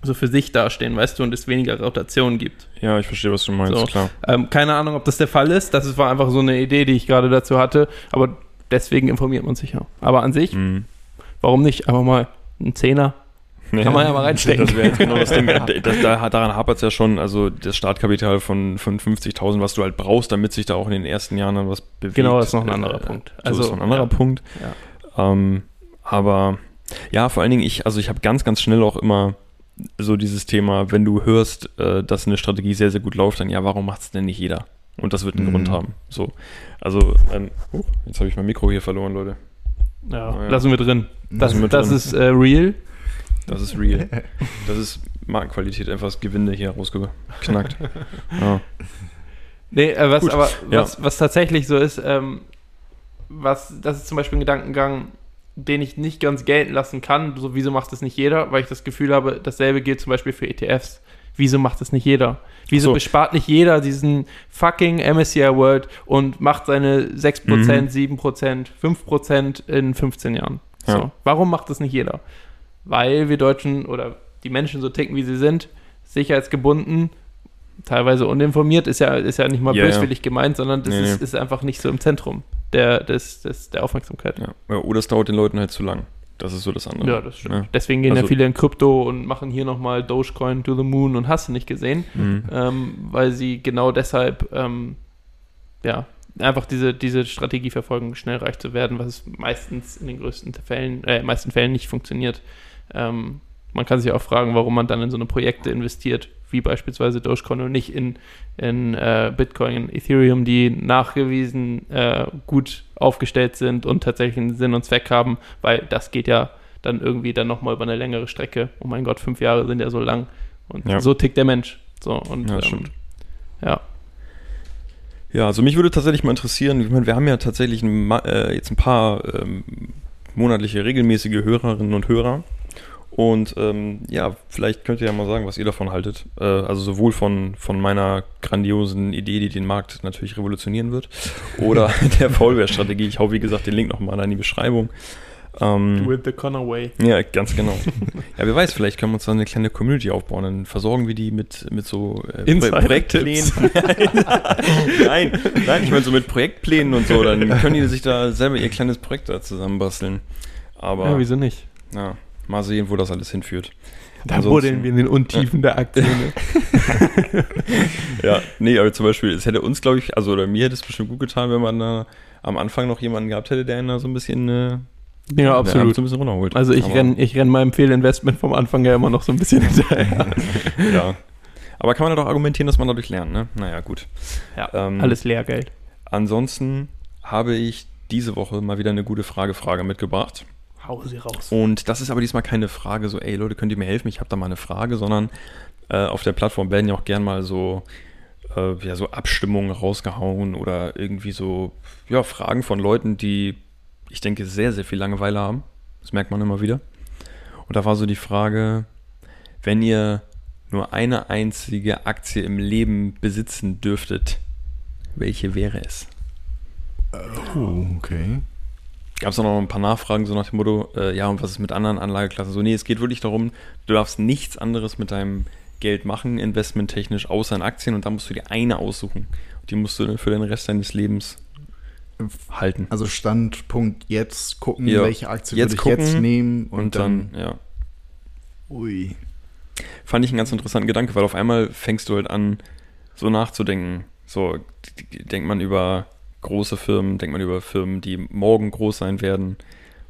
C: so für sich dastehen, weißt du, und es weniger Rotation gibt.
B: Ja, ich verstehe, was du meinst,
C: so. klar. Ähm, keine Ahnung, ob das der Fall ist. Das war einfach so eine Idee, die ich gerade dazu hatte. Aber deswegen informiert man sich ja. Aber an sich, mhm. warum nicht? Einfach mal einen Zehner kann ja, man ja mal reinstecken. Das wäre jetzt genau das
B: Ding. Das, da, daran hapert es ja schon. Also das Startkapital von, von 50.000, was du halt brauchst, damit sich da auch in den ersten Jahren dann was
C: bewegt. Genau, das ist noch ein anderer äh, Punkt.
B: Also, so ist noch ein anderer ja. Punkt. Ja. Ähm, aber ja, vor allen Dingen, ich, also ich habe ganz, ganz schnell auch immer so dieses Thema, wenn du hörst, äh, dass eine Strategie sehr, sehr gut läuft, dann ja, warum macht es denn nicht jeder? Und das wird einen mhm. Grund haben. So. Also, ähm, oh, jetzt habe ich mein Mikro hier verloren, Leute.
C: Ja, naja. lassen wir drin. Das, das drin. ist äh, real.
B: Das ist real. Das ist Markenqualität, einfach das Gewinde hier rausgeknackt.
C: ja. Nee, äh, was, aber ja. was, was tatsächlich so ist, ähm, was, das ist zum Beispiel ein Gedankengang, den ich nicht ganz gelten lassen kann. So, wieso macht das nicht jeder? Weil ich das Gefühl habe, dasselbe gilt zum Beispiel für ETFs. Wieso macht das nicht jeder? Wieso
B: So.
C: bespart nicht jeder diesen fucking MSCI World und macht seine 6%,
B: Mhm.
C: 7%, 5% in 15 Jahren? So.
B: Ja.
C: Warum macht das nicht jeder? Weil wir Deutschen oder die Menschen so ticken, wie sie sind, sicherheitsgebunden, teilweise uninformiert, ist ja, ist ja nicht mal
B: ja.
C: böswillig gemeint, sondern das
B: Nee,
C: ist,
B: nee.
C: ist einfach nicht so im Zentrum der, des, des, der Aufmerksamkeit.
B: Ja, Oder es dauert den Leuten halt zu lang. Das ist so das andere.
C: Ja, das stimmt.
B: Ja.
C: Deswegen gehen ja
B: Also-
C: viele in Krypto und machen hier nochmal Dogecoin to the Moon und hast du nicht gesehen,
B: Mhm.
C: ähm, weil sie genau deshalb ähm, ja, einfach diese, diese Strategie verfolgen, schnell reich zu werden, was meistens in den größten Fällen, äh, meisten Fällen nicht funktioniert. Ähm, man kann sich auch fragen, warum man dann in so eine Projekte investiert, wie beispielsweise Dogecoin und nicht in, in äh, Bitcoin, Ethereum, die nachgewiesen äh, gut aufgestellt sind und tatsächlich einen Sinn und Zweck haben, weil das geht ja dann irgendwie dann nochmal über eine längere Strecke. Oh mein Gott, fünf Jahre sind ja so lang. Und
B: Ja.
C: so tickt der Mensch. So, und
B: Ja,
C: ähm, ja.
B: Ja, also mich würde tatsächlich mal interessieren, ich meine, wir haben ja tatsächlich ein, äh, jetzt ein paar ähm, monatliche regelmäßige Hörerinnen und Hörer. Und ähm, ja, vielleicht könnt ihr ja mal sagen, was ihr davon haltet. Äh, also sowohl von, von meiner grandiosen Idee, die den Markt natürlich revolutionieren wird, oder der Faulware-Strategie. Ich hau, wie gesagt, den Link nochmal in die Beschreibung. Ähm,
C: With the Connor way.
B: ja, ganz genau. ja, wer weiß, vielleicht können wir uns da eine kleine Community aufbauen. Dann versorgen wir die mit, mit so äh. Projektplänen. nein, nein, ich meine so mit Projektplänen und so. Dann können die sich da selber ihr kleines Projekt da zusammenbasteln. Aber
C: Ja, wieso nicht?
B: ja, mal sehen, wo das alles hinführt.
C: Da
B: Ansonsten-
C: buddeln wir in den Untiefen der Aktien. ne?
B: Ja, nee, aber zum Beispiel, es hätte uns, glaube ich, also oder mir hätte es bestimmt gut getan, wenn man da am Anfang noch jemanden gehabt hätte, der ihn da so ein bisschen, äh,
C: ja, absolut.
B: so ein bisschen runterholt.
C: Also ich renne ich renn meinem Fehlinvestment vom Anfang ja immer noch so ein bisschen hinterher.
B: Ja. Aber kann man doch argumentieren, dass man dadurch lernt, ne? Naja, gut.
C: ja,
B: Ähm,
C: alles Lehrgeld.
B: Ansonsten habe ich diese Woche mal wieder eine gute Frage-Frage mitgebracht.
C: Hau sie raus.
B: Und das ist aber diesmal keine Frage so, ey Leute, könnt ihr mir helfen? Ich habe da mal eine Frage, sondern äh, auf der Plattform werden ja auch gern mal so, äh, ja, so Abstimmungen rausgehauen oder irgendwie so, ja, Fragen von Leuten, die, ich denke, sehr, sehr viel Langeweile haben. Das merkt man immer wieder. Und da war so die Frage, wenn ihr nur eine einzige Aktie im Leben besitzen dürftet, welche wäre es?
A: Oh, okay.
B: Gab es noch ein paar Nachfragen, so nach dem Motto, äh, ja, und was ist mit anderen Anlageklassen? So, nee, es geht wirklich darum, du darfst nichts anderes mit deinem Geld machen, investmenttechnisch, außer in Aktien und da musst du dir eine aussuchen. Die musst du für den Rest deines Lebens halten.
A: Also Standpunkt jetzt gucken,
B: Ja.
A: welche Aktie
B: Jetzt
A: würde ich
B: gucken
A: jetzt nehmen und,
B: Und,
A: dann,
B: dann, ja,
A: ui.
B: fand ich einen ganz interessanten Gedanke, weil auf einmal fängst du halt an, so nachzudenken. So, denkt man über große Firmen, denkt man über Firmen, die morgen groß sein werden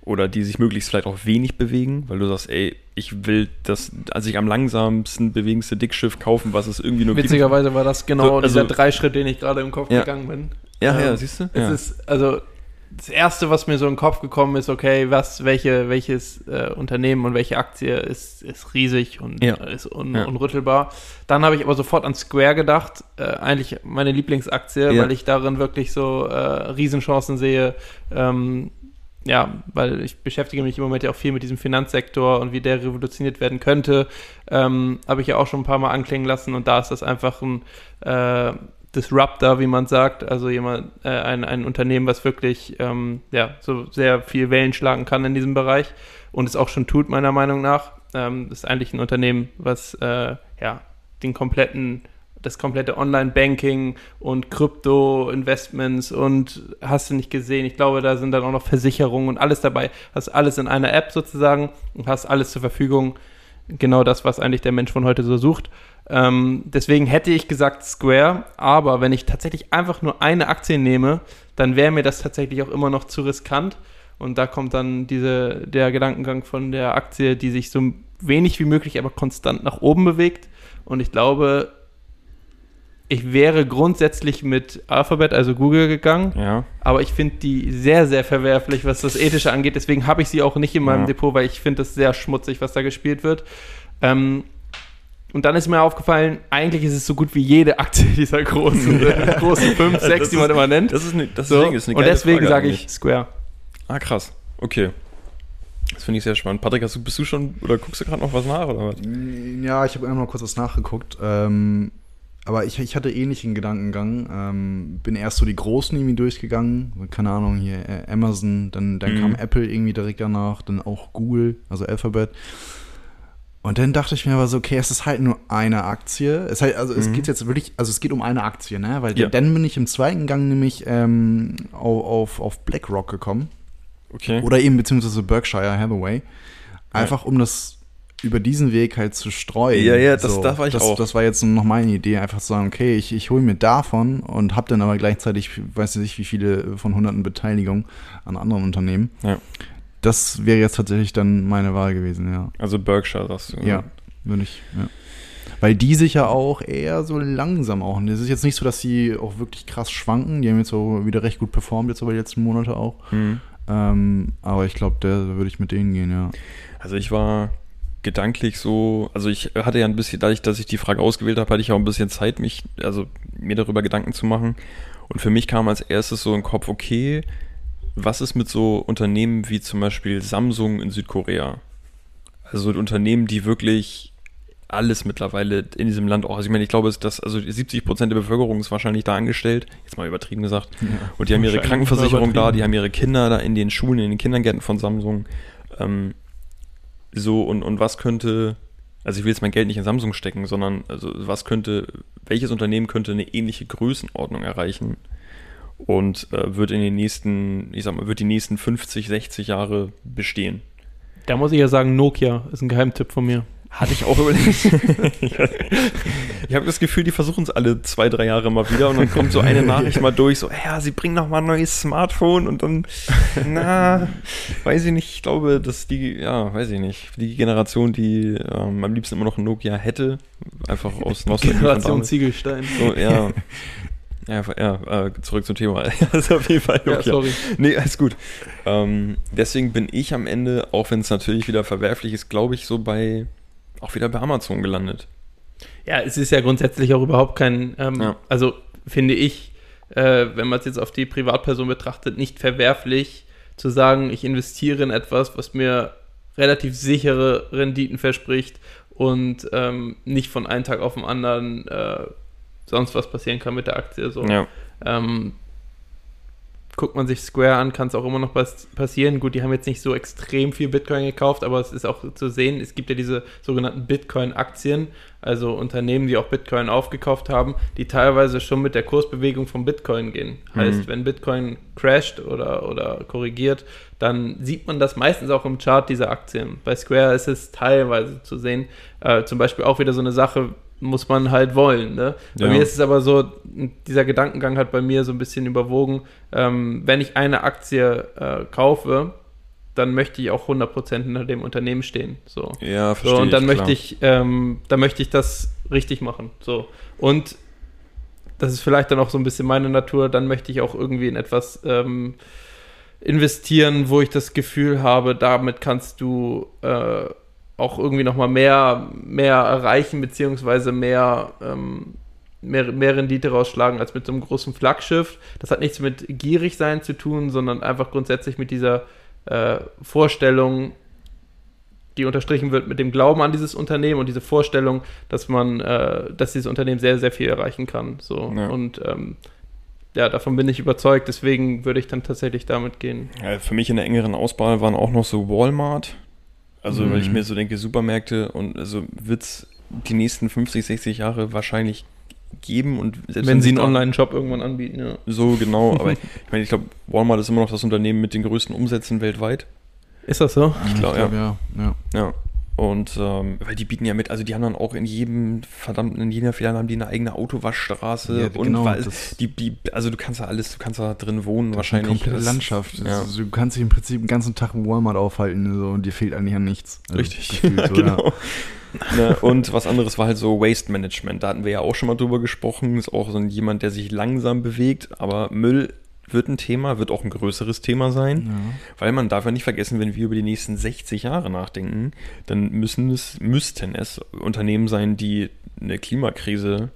B: oder die sich möglichst vielleicht auch wenig bewegen, weil du sagst, ey, ich will das, also ich am langsamsten bewegendste Dickschiff kaufen, was es irgendwie nur
C: Witzigerweise war das genau
B: So, also-
C: dieser Dreischritt, den ich gerade im Kopf
B: Ja.
C: gegangen bin.
B: gibt. Ja, ja,
C: Ähm,
B: siehst du?
C: Es
B: Ja.
C: ist, also, das erste, was mir so in den Kopf gekommen ist, okay, was, welche, welches äh, Unternehmen und welche Aktie ist, ist riesig und
B: Ja.
C: ist un,
B: Ja.
C: unrüttelbar. Dann habe ich aber sofort an Square gedacht, äh, eigentlich meine Lieblingsaktie,
B: Ja.
C: weil ich darin wirklich so äh, Riesenchancen sehe. Ähm, ja, weil ich beschäftige mich im Moment ja auch viel mit diesem Finanzsektor und wie der revolutioniert werden könnte. Ähm, Habe ich ja auch schon ein paar Mal anklingen lassen und da ist das einfach ein äh, Disruptor, wie man sagt, also jemand, äh, ein, ein Unternehmen, was wirklich ähm, ja, so sehr viel Wellen schlagen kann in diesem Bereich und es auch schon tut, meiner Meinung nach. Ähm, das ist eigentlich ein Unternehmen, was äh, ja, den kompletten das komplette Online-Banking und Krypto-Investments und hast du nicht gesehen. Ich glaube, da sind dann auch noch Versicherungen und alles dabei. Hast alles in einer App sozusagen und hast alles zur Verfügung. Genau das, was eigentlich der Mensch von heute so sucht. Ähm, deswegen hätte ich gesagt Square, aber wenn ich tatsächlich einfach nur eine Aktie nehme, dann wäre mir das tatsächlich auch immer noch zu riskant. Und da kommt dann diese, der Gedankengang von der Aktie, die sich so wenig wie möglich, aber konstant nach oben bewegt. Und ich glaube, ich wäre grundsätzlich mit Alphabet, also Google, gegangen.
B: ja.
C: Aber ich finde die sehr, sehr verwerflich, was das Ethische angeht. Deswegen habe ich sie auch nicht in meinem
B: Ja.
C: Depot, weil ich finde das sehr schmutzig, was da gespielt wird. Ähm, und dann ist mir aufgefallen, eigentlich ist es so gut wie jede Aktie dieser großen, äh, großen 5, 6,
B: Das
C: die man
B: ist-
C: immer nennt.
B: Das ist, eine, das
C: So,
B: Ding ist eine
C: und deswegen sage ich Square.
B: Ah, krass. Okay. Das finde ich sehr spannend. Patrick, hast du, bist du schon oder guckst du gerade noch was nach oder was?
A: Ja, ich habe einmal kurz was nachgeguckt. Ähm, aber ich, ich hatte ähnlichen Gedankengang. Ähm, bin erst so die Großen irgendwie durchgegangen. Keine Ahnung, hier äh, Amazon, dann, dann
B: Mhm.
A: kam Apple irgendwie direkt danach, dann auch Google, also Alphabet. Und dann dachte ich mir aber so, okay, es ist halt nur eine Aktie. Es halt, also es
B: Mhm.
A: geht jetzt wirklich, also es geht um eine Aktie, ne? Weil
B: Ja.
A: dann bin ich im zweiten Gang nämlich ähm, auf, auf, auf BlackRock gekommen.
B: Okay.
A: Oder eben beziehungsweise Berkshire Hathaway. Einfach um das über diesen Weg halt zu streuen.
B: Ja, ja, das- da war ich
A: das,
B: auch.
A: Das war jetzt noch meine Idee, einfach zu sagen, okay, ich, ich hole mir davon und habe dann aber gleichzeitig, weiß ich nicht, wie viele von hunderten Beteiligungen an anderen Unternehmen.
B: Ja.
A: Das wäre jetzt tatsächlich dann meine Wahl gewesen, ja.
B: Also Berkshire, sagst du.
A: Ja, würde ich, ja. Weil die sich ja auch eher so langsam auch. Es ist jetzt nicht so, dass sie auch wirklich krass schwanken. Die haben jetzt so wieder recht gut performt, jetzt über die letzten Monate auch.
B: Mhm.
A: Ähm, aber ich glaube, da würde ich mit denen gehen, ja.
B: Also ich war gedanklich so, also ich hatte ja ein bisschen, dadurch, dass ich die Frage ausgewählt habe, hatte ich auch ein bisschen Zeit, mich, also mir darüber Gedanken zu machen. Und für mich kam als erstes so im Kopf, okay, was ist mit so Unternehmen wie zum Beispiel Samsung in Südkorea? Also Unternehmen, die wirklich alles mittlerweile in diesem Land auch, also ich meine, ich glaube, ist das, also 70 Prozent der Bevölkerung ist wahrscheinlich da angestellt, jetzt mal übertrieben gesagt. Und die haben ihre Krankenversicherung da, die haben ihre Kinder da in den Schulen, in den Kindergärten von Samsung. Ähm, so, und, und was könnte, also ich will jetzt mein Geld nicht in Samsung stecken, sondern also was könnte, welches Unternehmen könnte eine ähnliche Größenordnung erreichen und äh, wird in den nächsten, ich sag mal, wird die nächsten 50, 60 Jahre bestehen?
C: Da muss ich ja sagen, Nokia ist ein Geheimtipp von mir.
B: Hatte ich auch überlegt. ich habe das Gefühl, die versuchen es alle zwei, drei Jahre mal wieder und dann kommt so eine Nachricht mal durch, so, ja, sie bringen noch mal ein neues Smartphone und dann, na, weiß ich nicht, ich glaube, dass die, ja, weiß ich nicht, die Generation, die ähm, am liebsten immer noch ein Nokia hätte, einfach aus Nostalgie
C: Generation. Ziegelstein.
B: So, ja. Ja, ja, äh, zurück zum Thema. Das ist auf jeden Fall
C: Ja,
B: Nokia.
C: sorry.
B: Nee, alles gut. Ähm, deswegen bin ich am Ende, auch wenn es natürlich wieder verwerflich ist, glaube ich, so bei, auch wieder bei Amazon gelandet.
C: Ja, es ist ja grundsätzlich auch überhaupt kein, ähm,
B: Ja.
C: also finde ich, äh, wenn man es jetzt auf die Privatperson betrachtet, nicht verwerflich zu sagen, ich investiere in etwas, was mir relativ sichere Renditen verspricht und ähm, nicht von einem Tag auf den anderen äh, sonst was passieren kann mit der Aktie. So.
B: Ja.
C: Ähm, guckt man sich Square an, kann es auch immer noch was passieren. Gut, die haben jetzt nicht so extrem viel Bitcoin gekauft, aber es ist auch zu sehen, es gibt ja diese sogenannten Bitcoin-Aktien, also Unternehmen, die auch Bitcoin aufgekauft haben, die teilweise schon mit der Kursbewegung von Bitcoin gehen. Heißt,
B: Mhm.
C: wenn Bitcoin crasht oder, oder korrigiert, dann sieht man das meistens auch im Chart dieser Aktien. Bei Square ist es teilweise zu sehen. Äh, zum Beispiel auch wieder so eine Sache, muss man halt wollen. Ne? Bei
B: Ja.
C: mir ist es aber so, dieser Gedankengang hat bei mir so ein bisschen überwogen, ähm, wenn ich eine Aktie äh, kaufe, dann möchte ich auch 100% hinter dem Unternehmen stehen. So.
B: Ja,
C: So,
B: verstehe
C: und dann
B: ich,
C: möchte ich, ähm, dann möchte ich das richtig machen. So. Und das ist vielleicht dann auch so ein bisschen meine Natur, dann möchte ich auch irgendwie in etwas ähm, investieren, wo ich das Gefühl habe, damit kannst du äh, auch irgendwie nochmal mehr, mehr erreichen, beziehungsweise mehr, ähm, mehr, mehr Rendite rausschlagen als mit so einem großen Flaggschiff. Das hat nichts mit gierig sein zu tun, sondern einfach grundsätzlich mit dieser äh, Vorstellung, die unterstrichen wird mit dem Glauben an dieses Unternehmen und diese Vorstellung, dass man, äh, dass dieses Unternehmen sehr, sehr viel erreichen kann. So.
B: Ja.
C: Und ähm, ja, davon bin ich überzeugt, deswegen würde ich dann tatsächlich damit gehen.
B: Ja, für mich in der engeren Auswahl waren auch noch so Walmart. Also, weil ich
A: Mhm.
B: mir so denke, Supermärkte und also wird es die nächsten 50, 60 Jahre wahrscheinlich geben und selbst
C: Wenn sie einen Online-Shop irgendwann anbieten, ja.
B: So, genau. Aber ich meine, ich glaube, Walmart ist immer noch das Unternehmen mit den größten Umsätzen weltweit.
C: Ist das so?
B: Ich glaub,
A: glaub, ja. ja.
B: Ja. Und ähm, weil die bieten ja mit, also die haben dann auch in jedem verdammten, in jeder Filiale haben die eine eigene Autowaschstraße
A: Ja,
B: und
A: genau,
B: weil, die, die, also du kannst da alles, du kannst da drin wohnen wahrscheinlich.
A: Eine komplette
B: Das-
A: Landschaft.
B: Ja.
A: Also, du kannst dich im Prinzip den ganzen Tag im Walmart aufhalten so, und dir fehlt eigentlich an nichts. Also,
B: Richtig,
A: gefühlt
B: ja,
A: so,
B: genau. Ne, und was anderes war halt so Waste Management. Da hatten wir ja auch schon mal drüber gesprochen. Ist auch so jemand, der sich langsam bewegt. Aber Müll wird ein Thema, wird auch ein größeres Thema sein.
A: Ja.
B: Weil man darf ja nicht vergessen, wenn wir über die nächsten 60 Jahre nachdenken, dann müssen es, müssten es Unternehmen sein, die eine Klimakrise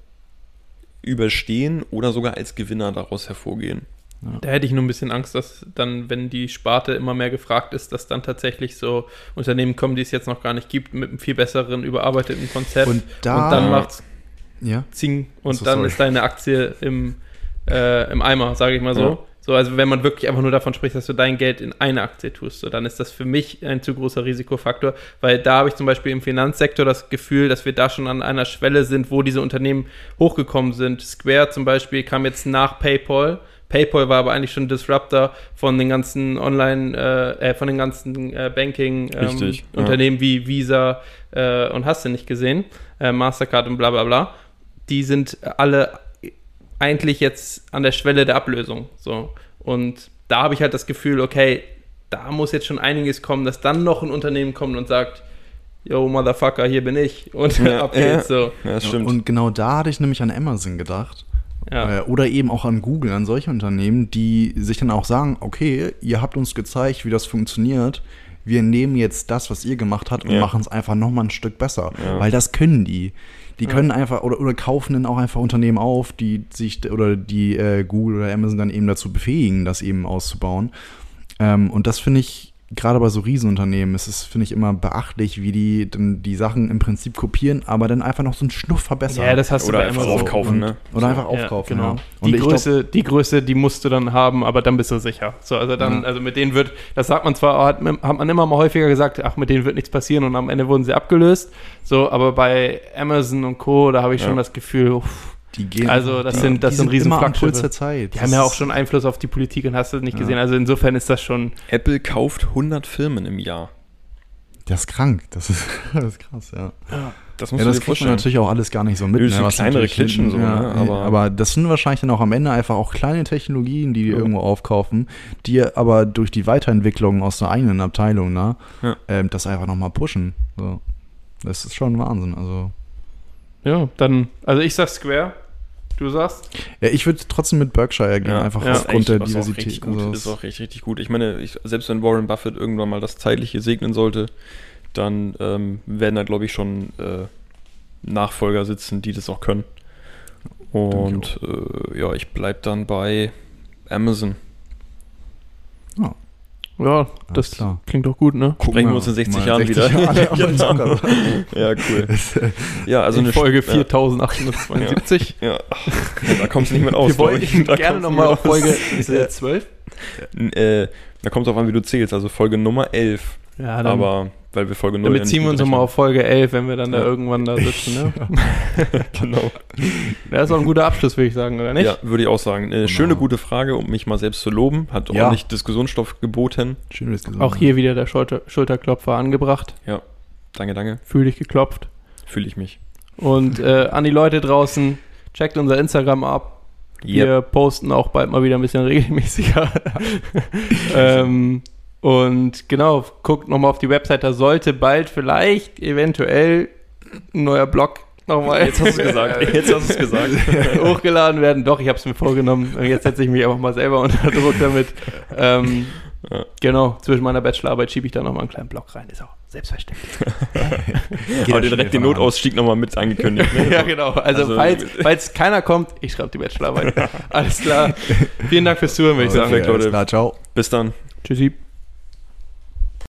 B: überstehen oder sogar als Gewinner daraus hervorgehen.
C: Da hätte ich nur ein bisschen Angst, dass dann, wenn die Sparte immer mehr gefragt ist, dass dann tatsächlich so Unternehmen kommen, die es jetzt noch gar nicht gibt, mit einem viel besseren, überarbeiteten Konzept.
A: Und da-
C: und dann macht's
A: Ja.
C: Zing und
A: Achso,
C: dann
A: sorry.
C: ist deine Aktie im, äh, im Eimer, sage ich mal so.
B: Ja.
C: So, also wenn man wirklich einfach nur davon spricht, dass du dein Geld in eine Aktie tust, so, dann ist das für mich ein zu großer Risikofaktor, weil da habe ich zum Beispiel im Finanzsektor das Gefühl, dass wir da schon an einer Schwelle sind, wo diese Unternehmen hochgekommen sind. Square zum Beispiel kam jetzt nach PayPal. PayPal war aber eigentlich schon Disruptor von den ganzen Online, äh, äh, von den ganzen äh, Banking ähm,
B: ja.
C: Unternehmen wie Visa äh, und hast du nicht gesehen, äh, Mastercard und bla bla bla. Die sind alle eigentlich jetzt an der Schwelle der Ablösung. So. Und da habe ich halt das Gefühl, okay, da muss jetzt schon einiges kommen, dass dann noch ein Unternehmen kommt und sagt, yo, Motherfucker, hier bin ich. Und
B: Ja,
C: ab geht's so.
B: Ja, das stimmt.
A: Und genau da hatte ich nämlich an Amazon gedacht.
C: Ja.
A: Äh, Oder eben auch an Google, an solche Unternehmen, die sich dann auch sagen, okay, ihr habt uns gezeigt, wie das funktioniert. Wir nehmen jetzt das, was ihr gemacht habt und
B: Ja.
A: machen es einfach nochmal ein Stück besser.
B: Ja.
A: Weil das können die. Die können einfach oder, oder kaufen dann auch einfach Unternehmen auf, die sich oder die äh, Google oder Amazon dann eben dazu befähigen, das eben auszubauen. Ähm, und das finde ich gerade bei so Riesenunternehmen ist es, finde ich, immer beachtlich, wie die dann die Sachen im Prinzip kopieren, aber dann einfach noch so einen Schnuff verbessern.
C: Ja, das hast
B: Oder
C: du bei
B: einfach
C: Amazon.
B: aufkaufen, ne?
A: Oder einfach
C: Ja,
A: aufkaufen.
C: genau.
A: Ja. Und
C: Die
A: ich glaub-
C: Größe, die Größe, die musst du dann haben, aber dann bist du sicher. So, also dann,
A: Ja.
C: also mit denen wird, das sagt man zwar, hat, hat man immer mal häufiger gesagt, ach, mit denen wird nichts passieren und am Ende wurden sie abgelöst. So, aber bei Amazon und Co., da habe ich schon das Gefühl, uff,
A: Die gehen,
C: Also, das
A: die,
C: sind- das
A: die
C: sind riesen Flaggschiffe.
A: Puls der Zeit.
C: die
A: Das
C: haben ja auch schon Einfluss auf die Politik und hast du nicht
A: Ja.
C: gesehen. Also insofern ist das schon,
B: Apple kauft 100 Firmen im Jahr.
A: Das ist krank. Das ist, das ist krass, ja.
B: Das musst
A: Ja, das kriegt man natürlich auch alles gar nicht so mit.
B: Nö, so
A: was
B: kleinere Klitschen so,
A: ja,
B: ne? Aber-
A: aber, das sind wahrscheinlich dann auch am Ende einfach auch kleine Technologien, die die
B: Ja.
A: irgendwo aufkaufen, die aber durch die Weiterentwicklung aus der eigenen Abteilung, ne,
B: Ja.
A: ähm, das einfach nochmal pushen. So. Das ist schon Wahnsinn. Also,
C: ja, dann, also ich sag Square, du sagst,
A: ja, ich würde trotzdem mit Berkshire gehen, einfach
C: ja.
A: aufgrund der
B: auch
A: Diversität.
B: gut,
A: Also,
B: ist auch richtig, richtig gut. Ich meine, ich, selbst wenn Warren Buffett irgendwann mal das Zeitliche segnen sollte, dann ähm, werden da, glaube ich, schon äh, Nachfolger sitzen, die das auch können. Und äh, ja, ich bleibe dann bei Amazon.
C: Ja, das
A: klar.
C: klingt doch gut, ne?
B: Sprechen wir uns in 60
A: mal
B: Jahren
A: 60
B: wieder.
A: Jahre
B: Genau. Ja, cool. Ja, also
C: in
B: eine
C: Folge
B: ja,
C: 4872.
B: Ja, ach, da kommst du nicht mehr aus.
C: Wir wollen gerne
B: kommst du
C: nochmal
B: nicht
C: auf
B: mehr aus.
C: Folge, ist
B: Ja.
C: jetzt 12?
B: Äh, da kommt es auf an, wie du zählst. Also Folge Nummer 11.
C: Ja, dann,
B: Aber weil wir Folge 0
C: dann
B: ja
C: beziehen wir uns nochmal auf Folge 11, wenn wir dann da
B: Ja.
C: irgendwann da sitzen, ne?
B: Genau.
C: Das ist auch ein guter Abschluss, würde ich sagen, oder nicht?
B: Ja, würde ich auch sagen. Äh, schöne, gute Frage, um mich mal selbst zu loben. Hat
A: Ja.
B: ordentlich Diskussionsstoff geboten.
A: Schön, dass du
C: Auch hier wieder der Schulter Schulterklopfer angebracht.
B: Ja, danke, danke.
C: Fühl dich geklopft.
B: Fühle ich mich.
C: Und äh, an die Leute draußen, checkt unser Instagram ab. Wir posten auch bald mal wieder ein bisschen regelmäßiger. ähm, und genau, guckt nochmal auf die Website, da sollte bald vielleicht eventuell ein neuer Blog nochmal
B: Jetzt hast du es gesagt. Jetzt hast du es gesagt.
C: hochgeladen werden. Doch, ich habe es mir vorgenommen. Und Jetzt setze ich mich einfach mal selber unter Druck damit. Ähm,
B: Ja.
C: Genau, zwischen meiner Bachelorarbeit schiebe ich da nochmal einen kleinen Blog rein. Ist auch selbstverständlich.
B: Aber direkt den Notausstieg nochmal mit angekündigt. Ne?
C: ja, genau. Also,
B: Also-
C: falls, falls keiner kommt, ich schreibe die Bachelorarbeit. Alles klar. Vielen Dank fürs Zuhören, würde ich sagen.
B: Perfekt, Leute.
A: Klar, ciao.
B: Bis dann.
C: Tschüssi.